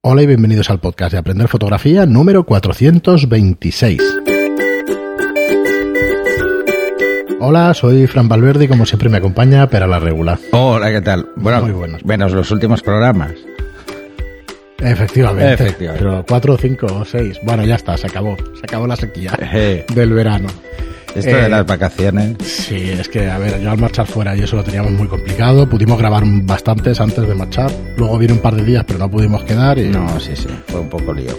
Hola y bienvenidos al podcast de Aprender Fotografía número 426. Hola, soy Fran Valverde y como siempre me acompaña Pera la Regular. Hola, ¿qué tal? Bueno, Muy buenos. Menos los últimos programas. Efectivamente. Efectivamente. Pero 4, 5 o 6. Bueno, ya está, se acabó. Se acabó la sequía del verano. Esto Eh, de las vacaciones. Sí, es que, a ver, yo al marchar fuera y eso lo teníamos muy complicado. Pudimos grabar bastantes antes de marchar. Luego vino un par de días, pero no pudimos quedar. Y... No, sí, sí, fue un poco lío.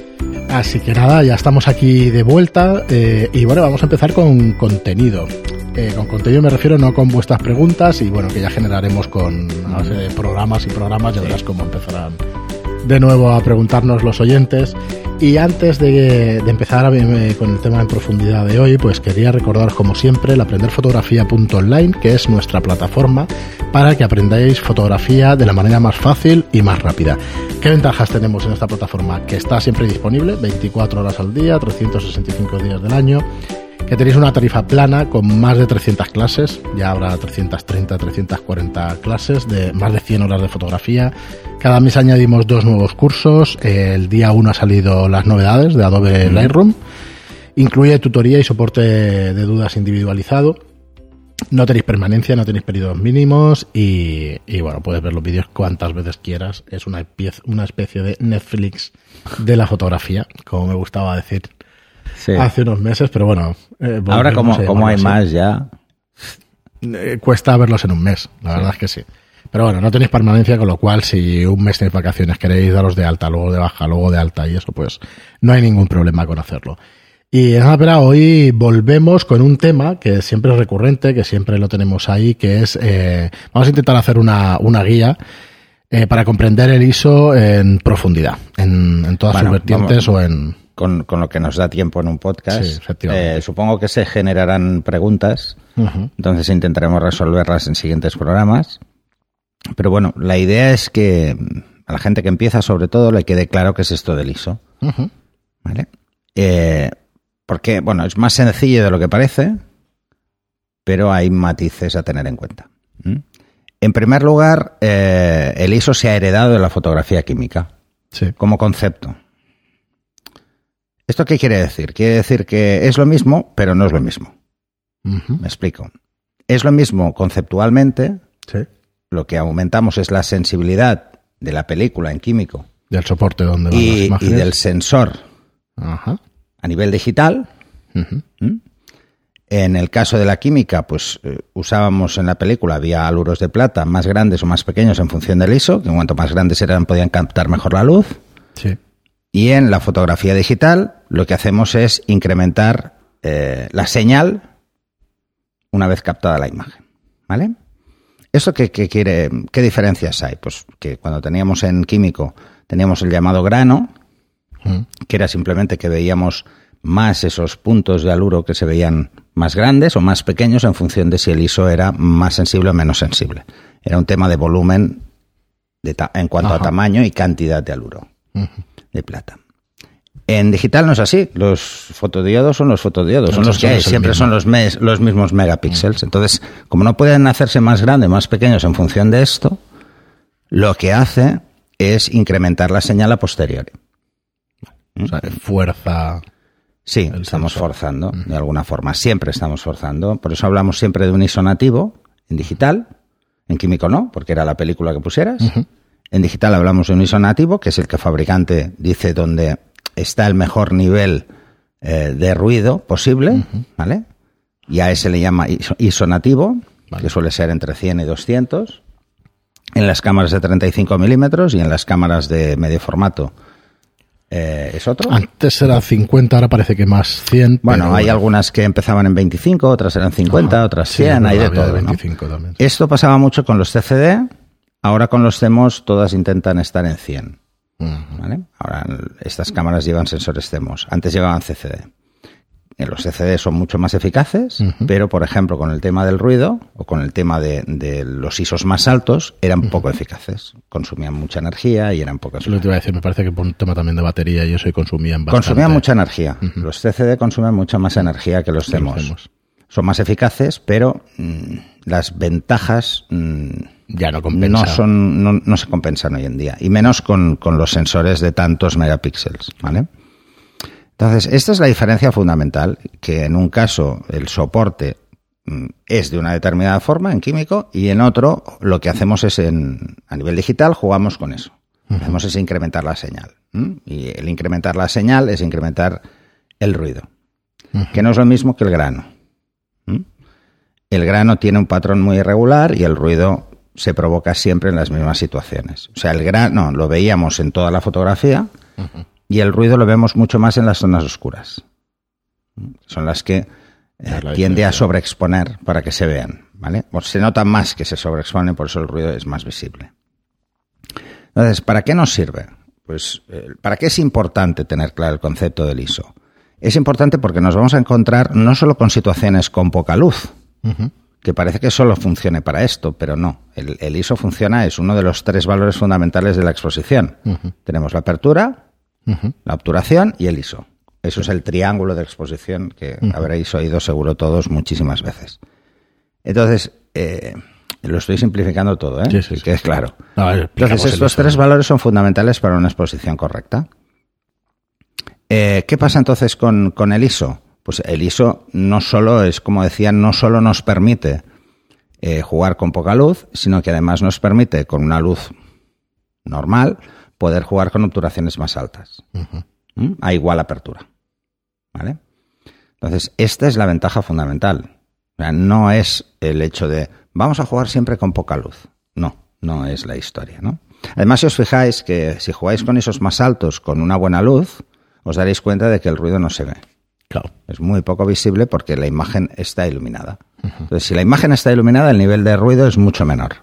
Así que nada, ya estamos aquí de vuelta eh, y bueno, vamos a empezar con contenido. Eh, con contenido me refiero no con vuestras preguntas y bueno, que ya generaremos con base de programas y programas, ya verás cómo empezarán de nuevo a preguntarnos los oyentes. Y antes de, empezar con el tema en profundidad de hoy, pues quería recordaros como siempre el aprenderfotografía.online, que es nuestra plataforma para que aprendáis fotografía de la manera más fácil y más rápida. ¿Qué ventajas tenemos en esta plataforma? Que está siempre disponible, 24 horas al día, 365 días del año, que tenéis una tarifa plana con más de 300 clases, ya habrá 330, 340 clases de más de 100 horas de fotografía. Cada mes añadimos dos nuevos cursos, el día 1 ha salido las novedades de Adobe Lightroom, incluye tutoría y soporte de dudas individualizado. No tenéis permanencia, no tenéis periodos mínimos y, y, bueno, puedes ver los vídeos cuantas veces quieras. Es una, piez- una especie de Netflix de la fotografía, como me gustaba decir Sí. hace unos meses, pero bueno. eh, Ahora, como, como hay así. más ya. Eh, cuesta verlos en un mes, la verdad es que sí. Pero bueno, no tenéis permanencia, con lo cual si un mes tenéis vacaciones, queréis daros de alta, luego de baja, luego de alta y eso, pues no hay ningún problema con hacerlo. Y pero hoy volvemos con un tema que siempre es recurrente, que siempre lo tenemos ahí, que es, eh, vamos a intentar hacer una, una guía eh, para comprender el ISO en profundidad, en, en todas Bueno, sus vertientes o en... Con, con lo que nos da tiempo en un podcast. Sí. Eh, supongo que se generarán preguntas. Entonces intentaremos resolverlas en siguientes programas. Pero bueno, la idea es que a la gente que empieza, sobre todo, le quede claro qué es esto del ISO. Eh, porque, bueno, es más sencillo de lo que parece, pero hay matices a tener en cuenta. ¿Mm? En primer lugar, eh, el ISO se ha heredado de la fotografía química Sí. como concepto. ¿Esto qué quiere decir? Quiere decir que es lo mismo, pero no es lo mismo. Me explico. Es lo mismo conceptualmente, Sí. lo que aumentamos es la sensibilidad de la película en químico Del soporte donde van las y, y imágenes. del sensor Ajá. a nivel digital. ¿Mm? En el caso de la química, pues eh, usábamos en la película, había aluros de plata más grandes o más pequeños en función del ISO, que en cuanto más grandes eran podían captar mejor la luz. Sí. Y en la fotografía digital lo que hacemos es incrementar eh, la señal una vez captada la imagen. ¿Vale? ¿Eso qué, qué quiere, qué diferencias hay? Pues que cuando teníamos en químico teníamos el llamado grano, Mm. que era simplemente que veíamos más esos puntos de aluro que se veían más grandes o más pequeños en función de si el ISO era más sensible o menos sensible. Era un tema de volumen de en cuanto Ajá. a tamaño y cantidad de aluro. De plata. En digital no es así. Los fotodiodos son los fotodiodos, son los que hay. Siempre mismo. son los, mes- los mismos megapíxeles. Entonces, como no pueden hacerse más grandes, más pequeños en función de esto, lo que hace es incrementar la señal a posteriori. O sea, fuerza. Sí, estamos forzando, de alguna forma. Siempre estamos forzando. Por eso hablamos siempre de un ISO nativo en digital. En químico no, porque era la película que pusieras. En digital hablamos de un ISO nativo, que es el que el fabricante dice donde está el mejor nivel eh, de ruido posible, ¿vale? Y a ese le llama ISO, ISO nativo, Vale. que suele ser entre 100 y 200. En las cámaras de 35 milímetros y en las cámaras de medio formato eh, es otro. Antes era 50, ahora parece que más 100. Bueno, hay algunas que empezaban en 25, otras eran 50, Ajá. otras Sí, 100, es hay de todo. ¿no? 25 también. Esto pasaba mucho con los CCD, ahora con los CMOS todas intentan estar en 100. Ujú. ¿vale? Ahora estas cámaras llevan sensores CMOS, antes llevaban CCD. Eh, Los CCD son mucho más eficaces, pero por ejemplo con el tema del ruido o con el tema de, de los ISOs más altos eran poco eficaces. Consumían mucha energía y eran poco lo eficaces. te iba a decir, me parece que por un tema también de batería y eso y consumían bastante. Consumían mucha energía. Los CCD consumen mucha más energía que los que los CMOS. CMOS. son más eficaces, pero mm, las ventajas mm, Ya no compensa. no, son, no, no se compensan hoy en día, y menos con, con los sensores de tantos megapíxeles, ¿vale? Entonces, esta es la diferencia fundamental, que en un caso el soporte mm, es de una determinada forma en químico y en otro lo que hacemos es en, a nivel digital jugamos con eso. Lo que hacemos es incrementar la señal. Y el incrementar la señal es incrementar el ruido, que no es lo mismo que el grano. El grano tiene un patrón muy irregular y el ruido se provoca siempre en las mismas situaciones. O sea, el grano lo veíamos en toda la fotografía y el ruido lo vemos mucho más en las zonas oscuras. Son las que eh, la tiende a sobreexponer para que se vean, ¿vale? O se nota más que se sobreexponen, por eso el ruido es más visible. Entonces, ¿para qué nos sirve? Pues, eh, ¿para qué es importante tener claro el concepto del ISO? Es importante porque nos vamos a encontrar no solo con situaciones con poca luz, que parece que solo funcione para esto, pero no. El, el ISO funciona, es uno de los tres valores fundamentales de la exposición. Tenemos la apertura, la obturación y el ISO. Eso es el triángulo de exposición que habréis oído seguro todos muchísimas veces. Entonces, eh, lo estoy simplificando todo, ¿eh? Sí, sí, Que sí. quede claro. No, explicamos Entonces, estos tres valores son fundamentales para una exposición correcta. Eh, ¿Qué pasa entonces con, con el ISO? Pues el ISO no solo es, como decía, no solo nos permite eh, jugar con poca luz, sino que además nos permite, con una luz normal, poder jugar con obturaciones más altas. ¿Mm? A igual apertura. ¿Vale? Entonces, esta es la ventaja fundamental. O sea, no es el hecho de vamos a jugar siempre con poca luz. No, no es la historia, ¿no? Además, si os fijáis que si jugáis con esos más altos con una buena luz, os daréis cuenta de que el ruido no se ve. Claro. Es muy poco visible porque la imagen está iluminada. Entonces, si la imagen está iluminada, el nivel de ruido es mucho menor.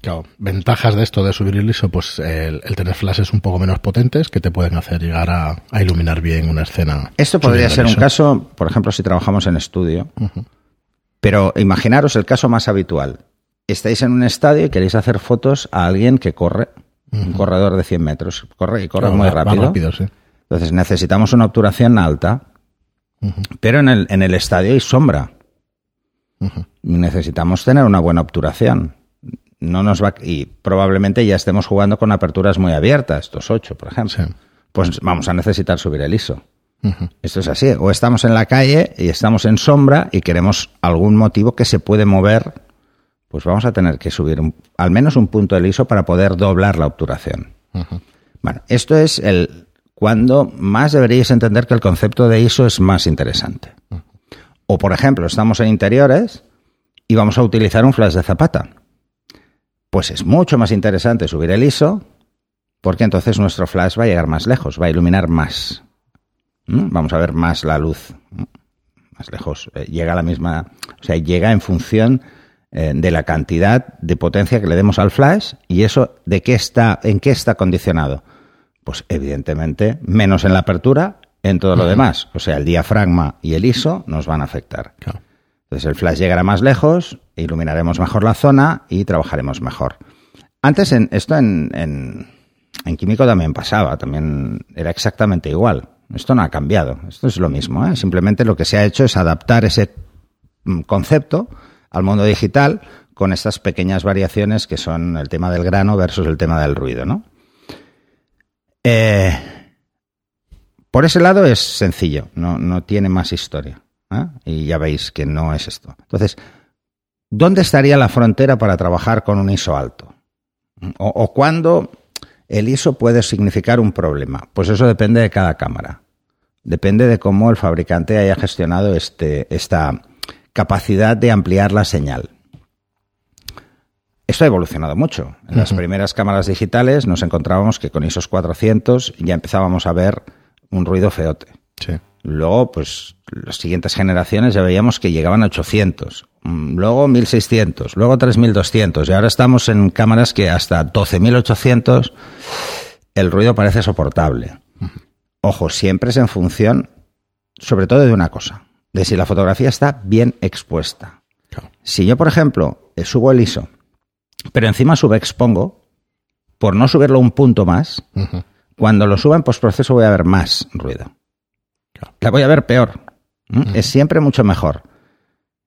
Claro, ventajas de esto de subir el ISO, pues el, el tener flashes un poco menos potentes que te pueden hacer llegar a, a iluminar bien una escena. Esto podría ser un caso, por ejemplo, si trabajamos en estudio. Pero imaginaros el caso más habitual. Estáis en un estadio y queréis hacer fotos a alguien que corre, un corredor de 100 metros. Corre y corre Claro, muy va- va rápido. rápido, sí. Entonces necesitamos una obturación alta, pero en el, en el estadio hay sombra. Necesitamos tener una buena obturación. No nos va, y probablemente ya estemos jugando con aperturas muy abiertas, estos 8, por ejemplo. Sí. Pues vamos a necesitar subir el ISO. Esto es así. O estamos en la calle y estamos en sombra y queremos algún motivo que se puede mover, pues vamos a tener que subir un- al menos un punto del ISO para poder doblar la obturación. Bueno, esto es el cuando más deberíais entender que el concepto de ISO es más interesante. O, por ejemplo, estamos en interiores y vamos a utilizar un flash de zapata. Pues es mucho más interesante subir el ISO porque entonces nuestro flash va a llegar más lejos, va a iluminar más. ¿Mm? Vamos a ver más la luz más lejos. Eh, llega a la misma, o sea, llega en función eh, de la cantidad de potencia que le demos al flash y eso de qué está, en qué está condicionado. Pues evidentemente menos en la apertura, en todo lo demás. O sea, el diafragma y el ISO nos van a afectar. Claro. Entonces el flash llegará más lejos, iluminaremos mejor la zona y trabajaremos mejor. Antes en, esto en, en, en químico también pasaba, también era exactamente igual. Esto no ha cambiado, esto es lo mismo. ¿eh? Simplemente lo que se ha hecho es adaptar ese mm, concepto al mundo digital con estas pequeñas variaciones que son el tema del grano versus el tema del ruido. ¿no? Eh, por ese lado es sencillo, no, no tiene más historia. ¿eh? Y ya veis que no es esto. Entonces, ¿dónde estaría la frontera para trabajar con un ISO alto? ¿O, cuándo el ISO puede significar un problema? Pues eso depende de cada cámara. Depende de cómo el fabricante haya gestionado este, esta capacidad de ampliar la señal. Esto ha evolucionado mucho. En las primeras cámaras digitales nos encontrábamos que con ISOs 400 ya empezábamos a ver un ruido feote. Sí. Luego, pues las siguientes generaciones ya veíamos que llegaban a 800, mm, luego 1600, luego 3200 y ahora estamos en cámaras que hasta 12800 el ruido parece soportable. Ojo, siempre es en función, sobre todo de una cosa, de si la fotografía está bien expuesta. Claro. Si yo, por ejemplo, subo el ISO, pero encima subexpongo, por no subirlo un punto más, cuando lo suba en postproceso voy a ver más ruido. Claro. La voy a ver peor. Es siempre mucho mejor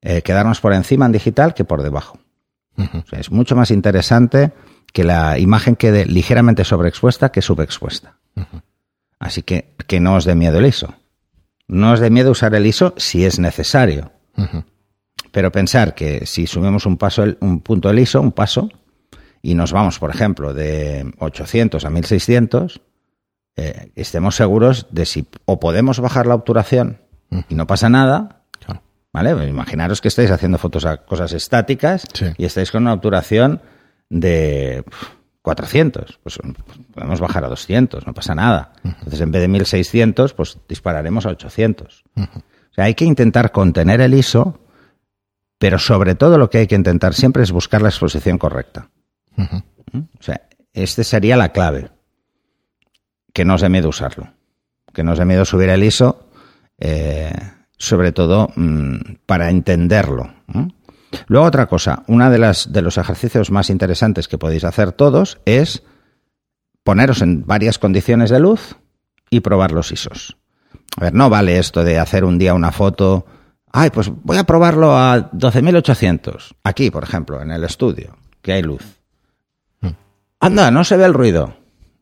eh, quedarnos por encima en digital que por debajo. O sea, es mucho más interesante que la imagen quede ligeramente sobreexpuesta que subexpuesta. Así que que no os dé miedo el ISO. No os dé miedo usar el ISO si es necesario. Pero pensar que si subimos un paso, un punto del ISO, un paso, y nos vamos, por ejemplo, de 800 a 1600, eh, estemos seguros de si o podemos bajar la obturación y no pasa nada, ¿vale? Pues imaginaros que estáis haciendo fotos a cosas estáticas y estáis con una obturación de 400, pues podemos bajar a 200, no pasa nada. Entonces, en vez de 1600, pues dispararemos a 800. O sea, hay que intentar contener el ISO, pero sobre todo lo que hay que intentar siempre es buscar la exposición correcta. ¿Mm? O sea, este sería la clave. Que no os dé miedo usarlo. Que no os dé miedo subir el ISO, eh, sobre todo mm, para entenderlo. Luego otra cosa, una de las de los ejercicios más interesantes que podéis hacer todos es poneros en varias condiciones de luz y probar los ISOs. A ver, no vale esto de hacer un día una foto, ay, pues voy a probarlo a 12800, aquí, por ejemplo, en el estudio, que hay luz. Anda, no se ve el ruido.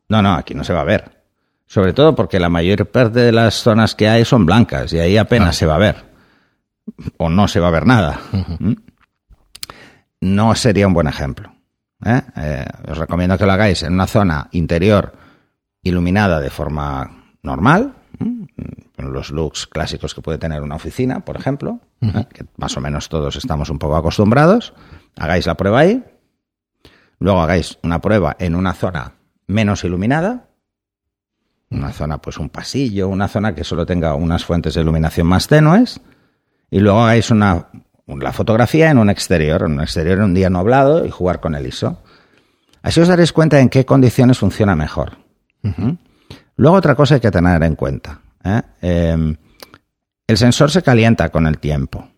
No, no, aquí no se va a ver. Sobre todo porque la mayor parte de las zonas que hay son blancas y ahí apenas se va a ver. O no se va a ver nada. ¿Mm? No sería un buen ejemplo. ¿eh? Eh, os recomiendo que lo hagáis en una zona interior iluminada de forma normal, con los looks clásicos que puede tener una oficina, por ejemplo, ¿eh? que más o menos todos estamos un poco acostumbrados. Hagáis la prueba ahí Luego hagáis una prueba en una zona menos iluminada, una zona, pues un pasillo, una zona que solo tenga unas fuentes de iluminación más tenues, y luego hagáis una, la fotografía en un exterior, en un exterior en un día nublado y jugar con el ISO. Así os daréis cuenta en qué condiciones funciona mejor. ¿Mm? Luego otra cosa hay que tener en cuenta. ¿Eh? Em, el sensor se calienta con el tiempo,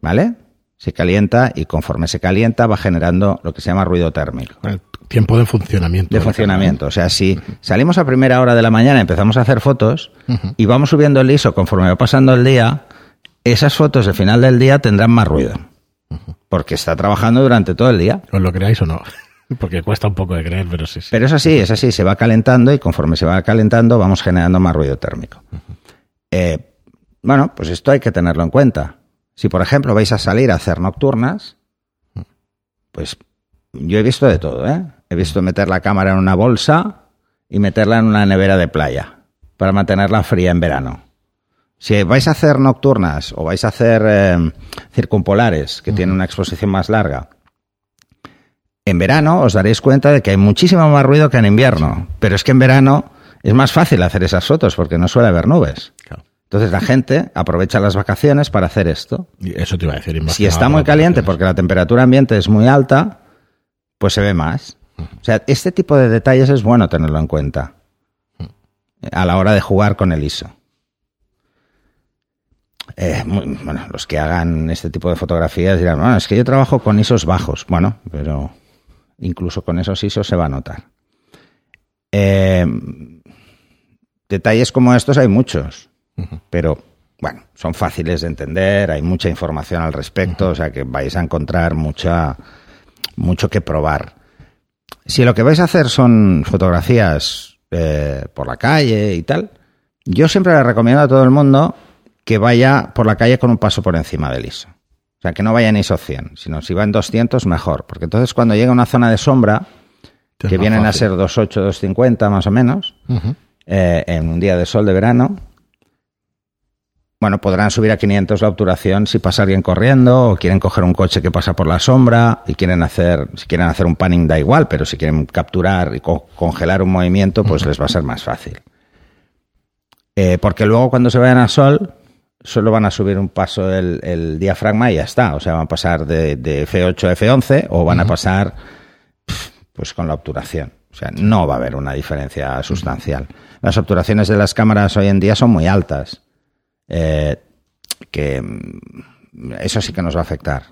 ¿vale? se calienta y conforme se calienta va generando lo que se llama ruido térmico. El tiempo de funcionamiento. De funcionamiento. O sea, si salimos a primera hora de la mañana y empezamos a hacer fotos y vamos subiendo el ISO conforme va pasando el día, esas fotos al final del día tendrán más ruido. Porque está trabajando durante todo el día. ¿Os lo creáis o no? Porque cuesta un poco de creer, pero sí, Pero es así, es así, se va calentando y conforme se va calentando vamos generando más ruido térmico. Eh, bueno, pues esto hay que tenerlo en cuenta. Si, por ejemplo, vais a salir a hacer nocturnas, pues yo he visto de todo, ¿eh? He visto meter la cámara en una bolsa y meterla en una nevera de playa para mantenerla fría en verano. Si vais a hacer nocturnas o vais a hacer eh, circumpolares, que tienen una exposición más larga, en verano os daréis cuenta de que hay muchísimo más ruido que en invierno. Pero es que en verano es más fácil hacer esas fotos porque no suele haber nubes. Claro. Entonces la gente aprovecha las vacaciones para hacer esto. Y eso te iba a decir. Si está muy caliente porque la temperatura ambiente es muy alta, pues se ve más. O sea, este tipo de detalles es bueno tenerlo en cuenta a la hora de jugar con el ISO. Eh, bueno, los que hagan este tipo de fotografías dirán, bueno, es que yo trabajo con ISOs bajos. Bueno, pero incluso con esos ISOs se va a notar. Eh, detalles como estos hay muchos. Pero bueno, son fáciles de entender, hay mucha información al respecto, o sea que vais a encontrar mucha, mucho que probar. Si lo que vais a hacer son fotografías eh, por la calle y tal, yo siempre le recomiendo a todo el mundo que vaya por la calle con un paso por encima del ISO. O sea, que no vaya en ISO 100, sino si va en 200 mejor, porque entonces cuando llega a una zona de sombra, que vienen a ser 28, 250 más o menos, eh, en un día de sol de verano, bueno, podrán subir a 500 la obturación si pasa alguien corriendo o quieren coger un coche que pasa por la sombra y quieren hacer, si quieren hacer un panning da igual, pero si quieren capturar y congelar un movimiento, pues les va a ser más fácil. Eh, porque luego cuando se vayan a sol, solo van a subir un paso el, diafragma y ya está. O sea, van a pasar de, F8 a F11 o van a pasar pues con la obturación. O sea, no va a haber una diferencia sustancial. Las obturaciones de las cámaras hoy en día son muy altas. Eh, que mm, eso sí que nos va a afectar.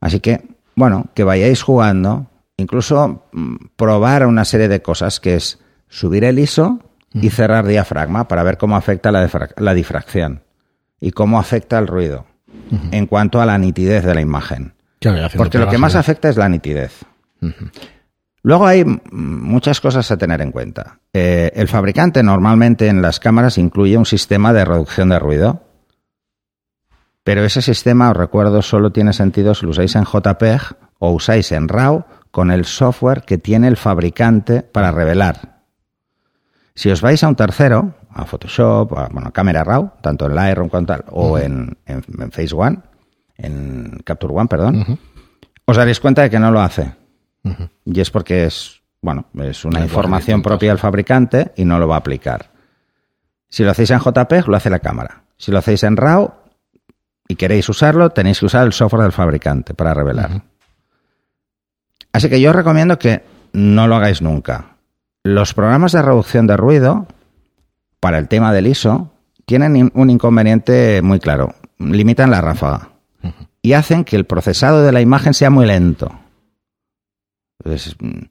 Así que, bueno, que vayáis jugando, incluso mm, probar una serie de cosas, que es subir el ISO y cerrar diafragma para ver cómo afecta la, la difracción y cómo afecta el ruido en cuanto a la nitidez de la imagen. Porque lo que más afecta es la nitidez. Luego hay muchas cosas a tener en cuenta. Eh, el fabricante normalmente en las cámaras incluye un sistema de reducción de ruido, pero ese sistema, os recuerdo, solo tiene sentido si lo usáis en JPEG o usáis en RAW con el software que tiene el fabricante para revelar. Si os vais a un tercero, a Photoshop, a bueno, Camera Raw, tanto en Lightroom como tal, o en, Face One, en Capture One, perdón, os daréis cuenta de que no lo hace. Y es porque es, bueno, es una información propia del fabricante y no lo va a aplicar. Si lo hacéis en JPEG, lo hace la cámara. Si lo hacéis en RAW y queréis usarlo, tenéis que usar el software del fabricante para revelar. Así que yo os recomiendo que no lo hagáis nunca. Los programas de reducción de ruido, para el tema del ISO, tienen un inconveniente muy claro. Limitan la ráfaga y hacen que el procesado de la imagen sea muy lento. Mm,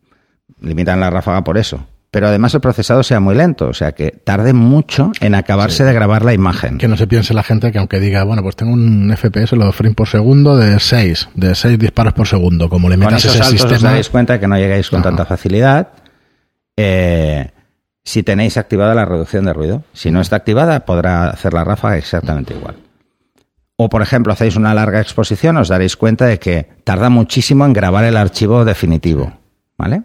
limitan la ráfaga por eso pero además el procesado sea muy lento, o sea que tarde mucho en acabarse de grabar la imagen. Que no se piense la gente que aunque diga, bueno, pues tengo un FPS, lo frame por segundo de 6, de 6 disparos por segundo, como le metas ese sistema... os dais cuenta que no llegáis con tanta facilidad. Eh, si tenéis activada la reducción de ruido. Si no está activada, podrá hacer la ráfaga exactamente igual. O, por ejemplo, hacéis una larga exposición, os daréis cuenta de que tarda muchísimo en grabar el archivo definitivo. ¿Vale?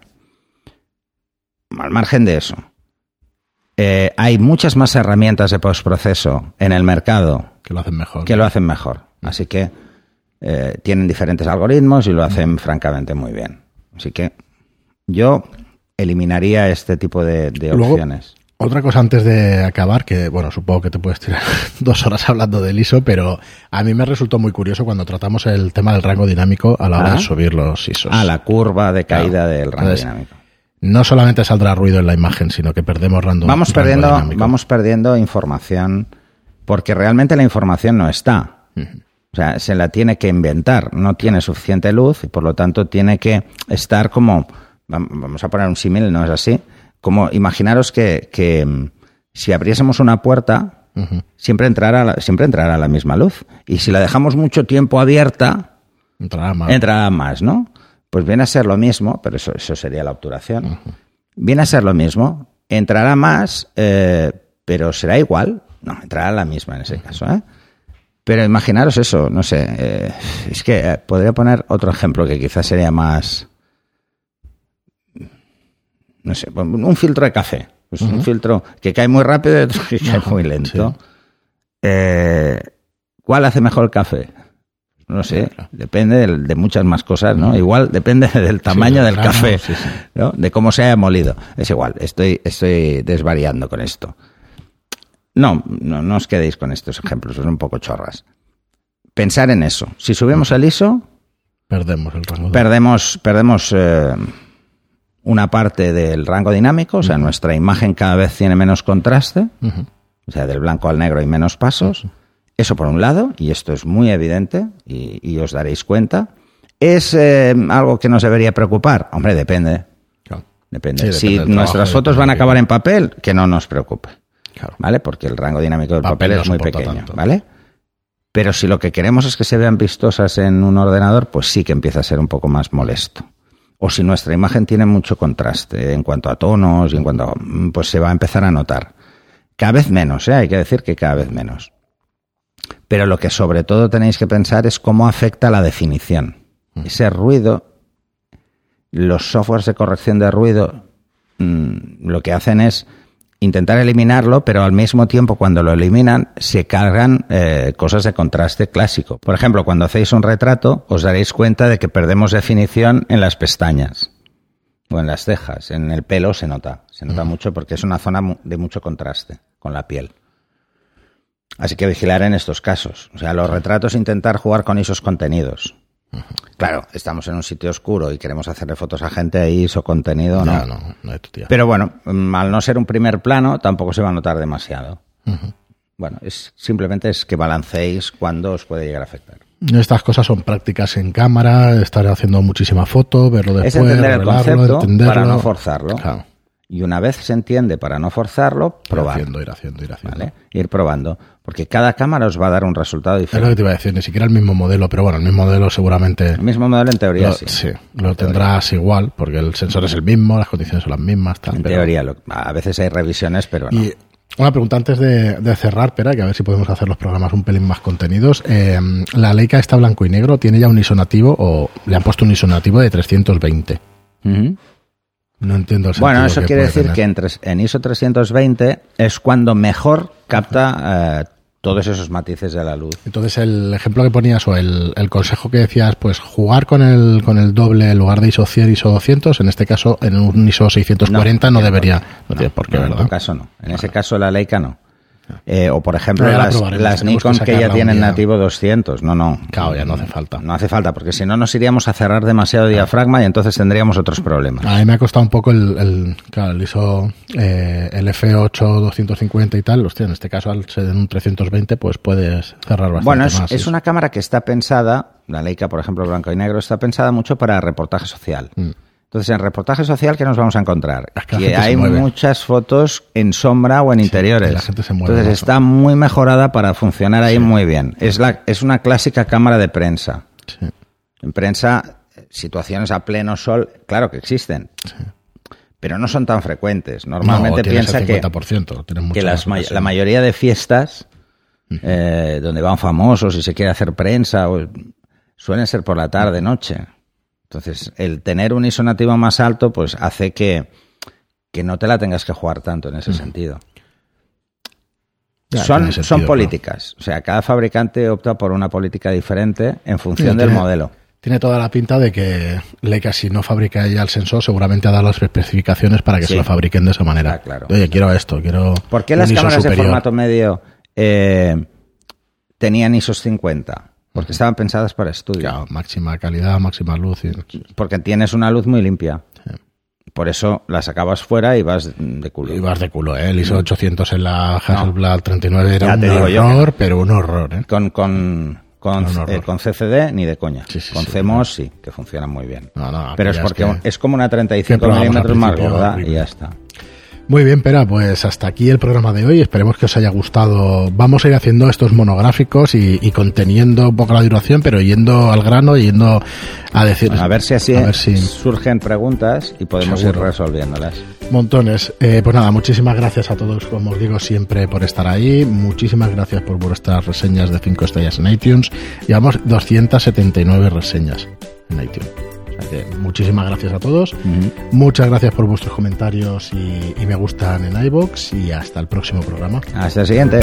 al margen de eso, eh, hay muchas más herramientas de postproceso en el mercado que lo hacen mejor. Que lo hacen mejor. Así que eh, tienen diferentes algoritmos y lo hacen francamente muy bien. Así que yo eliminaría este tipo de, opciones. Otra cosa antes de acabar, que bueno, supongo que te puedes tirar dos horas hablando del ISO, pero a mí me resultó muy curioso cuando tratamos el tema del rango dinámico a la hora de ah. subir los ISOs. Ah, la curva de caída del rango dinámico no solamente saldrá ruido en la imagen, sino que perdemos random. Vamos perdiendo, vamos perdiendo información porque realmente la información no está. O sea, se la tiene que inventar. No tiene suficiente luz y por lo tanto tiene que estar como, vamos a poner un símil, no es así, como imaginaros que, mm, si abriésemos una puerta, siempre, entrará, siempre entrará la misma luz. Y si la dejamos mucho tiempo abierta, entrará más, entrará más ¿no? Pues viene a ser lo mismo, pero eso, eso sería la obturación. Viene a ser lo mismo, entrará más, eh, pero será igual. No, entrará la misma en ese caso. ¿eh? Pero imaginaros eso, no sé, eh, es que podría poner otro ejemplo que quizás sería más, no sé, un filtro de café. Pues Un filtro que cae muy rápido y otro que cae muy lento. ¿Cuál hace mejor el café? no sé, depende de, muchas más cosas, ¿no? Igual depende del tamaño del café, ¿no? De cómo se haya molido. Es igual, estoy, estoy desvariando con esto. No, no, os quedéis con estos ejemplos, son un poco chorras. Pensar en eso. Si subimos el ISO, perdemos el rango. Perdemos, perdemos eh, una parte del rango dinámico, o sea, nuestra imagen cada vez tiene menos contraste, o sea, del blanco al negro hay menos pasos. Eso por un lado, y esto es muy evidente, y, os daréis cuenta. ¿Es eh, algo que nos debería preocupar? Hombre, depende. Depende. si nuestras fotos van a acabar en papel, que no nos preocupe. ¿Vale? Porque el rango dinámico del papel, es muy pequeño. ¿Vale? Pero si lo que queremos es que se vean vistosas en un ordenador, pues sí que empieza a ser un poco más molesto. O si nuestra imagen tiene mucho contraste en cuanto a tonos y en cuanto a, pues se va a empezar a notar. Cada vez menos, ¿eh? hay que decir que cada vez menos. Pero lo que sobre todo tenéis que pensar es cómo afecta la definición. Mm. Ese ruido, los softwares de corrección de ruido mm, lo que hacen es intentar eliminarlo, pero al mismo tiempo cuando lo eliminan se cargan eh, cosas de contraste clásico. Por ejemplo, cuando hacéis un retrato os daréis cuenta de que perdemos definición en las pestañas o en las cejas. En el pelo se nota, se nota mm. mucho porque es una zona de mucho contraste con la piel. Así que vigilar en estos casos. O sea, los retratos intentar jugar con esos contenidos. Claro, estamos en un sitio oscuro y queremos hacerle fotos a gente ahí, ISO contenido, ¿no? No, no, tu tía. Pero bueno, mm, al no ser un primer plano, tampoco se va a notar demasiado. Bueno, es, simplemente es que balanceéis cuándo os puede llegar a afectar. Estas cosas son prácticas en cámara, estar haciendo muchísima foto, verlo después, es entender el concepto para no forzarlo. y una vez se entiende para no forzarlo, Ir probar. haciendo, ir haciendo, ir haciendo. ¿vale? Ir probando. Porque cada cámara os va a dar un resultado Es lo diferente. que te iba a decir, ni siquiera el mismo modelo, pero bueno, el mismo modelo seguramente El mismo modelo en teoría, lo, sí. sí, lo tendrás igual, porque el sensor es el mismo, las condiciones son las mismas, tal. En pero- teoría, lo- a veces hay revisiones, pero no. Y una pregunta antes de, de cerrar, Pera, que a ver si podemos hacer los programas un pelín más contenidos. Eh, la Leica está blanco y negro, ¿tiene ya un ISO nativo o le han puesto un ISO nativo de 320? Ujú. No entiendo el sentido Bueno, eso que quiere decir tener. que en, en ISO 320 es cuando mejor capta eh, todos esos matices de la luz. Entonces el ejemplo que ponías o el, el consejo que decías, pues jugar con el, con el doble en lugar de ISO 100, ISO 200, en este caso en un ISO 640 no, tiene debería, no, tiene por qué, No, En ¿verdad? tu caso no. En ese caso la Leica no. Eh, o por ejemplo las, que Nikon que, ya tienen nativo 200. No, no. Claro, ya no hace falta. No hace falta, porque si no nos iríamos a cerrar demasiado diafragma y entonces tendríamos otros problemas. A mí me ha costado un poco el, el, claro, el ISO, eh, el F8 250 y tal. Hostia, en este caso, al ser en un 320, pues puedes cerrar bastante Bueno, es, más. es una cámara que está pensada, la Leica, por ejemplo, blanco y negro, está pensada mucho para reportaje social. Mm. Entonces, en reportaje social, ¿qué nos vamos a encontrar? Es que hay muchas fotos en sombra o en interiores. la gente se mueve Entonces, mucho. está muy mejorada para funcionar ahí muy bien. Es, la, es una clásica cámara de prensa. Sí. En prensa, situaciones a pleno sol, claro que existen. Pero no son tan frecuentes. Normalmente No, piensa el que 50%, tienes mucho que las may- la mayoría de fiestas eh, donde van famosos y se quiere hacer prensa o- suelen ser por la tarde, noche. Entonces, el tener un ISO nativo más alto, pues hace que, que no te la tengas que jugar tanto en ese sentido. Ya, son, son sentido, políticas. O sea, cada fabricante opta por una política diferente en función del modelo. Tiene toda la pinta de que Leica, si no fabrica ella el sensor, seguramente ha dado las especificaciones para que Sí. se lo fabriquen de esa manera. Ah, claro. Oye, quiero esto, quiero. ¿Por qué las cámaras de formato medio eh, tenían ISOs 50? Porque estaban pensadas para estudio. Claro, máxima calidad, máxima luz. y- Porque tienes una luz muy limpia. Por eso la sacabas fuera y vas de culo. Y vas de culo, ¿eh? El ISO 800 en la Hasselblad 39 era Ya un digo yo horror, pero un horror, ¿eh? Con, con, con, No, no, eh, no. con CCD ni de coña. Sí, sí, con sí, CMOS sí, que funcionan muy bien. No, no, Pero es porque que- es como una que 35 probamos al milímetros más gorda y ya está. Muy bien, Pera, pues hasta aquí el programa de hoy. Esperemos que os haya gustado. Vamos a ir haciendo estos monográficos y, y conteniendo un poco la duración, pero yendo al grano, yendo a decir. A ver si así ver si- surgen preguntas y podemos Seguro. ir resolviéndolas. Montones. Eh, pues nada, muchísimas gracias a todos, como os digo, siempre por estar ahí. Muchísimas gracias por vuestras reseñas de 5 estrellas en iTunes. Llevamos 279 reseñas en iTunes. Que muchísimas gracias a todos. Muchas gracias por vuestros comentarios y, y me gustan en iBox y hasta el próximo programa. Hasta el siguiente.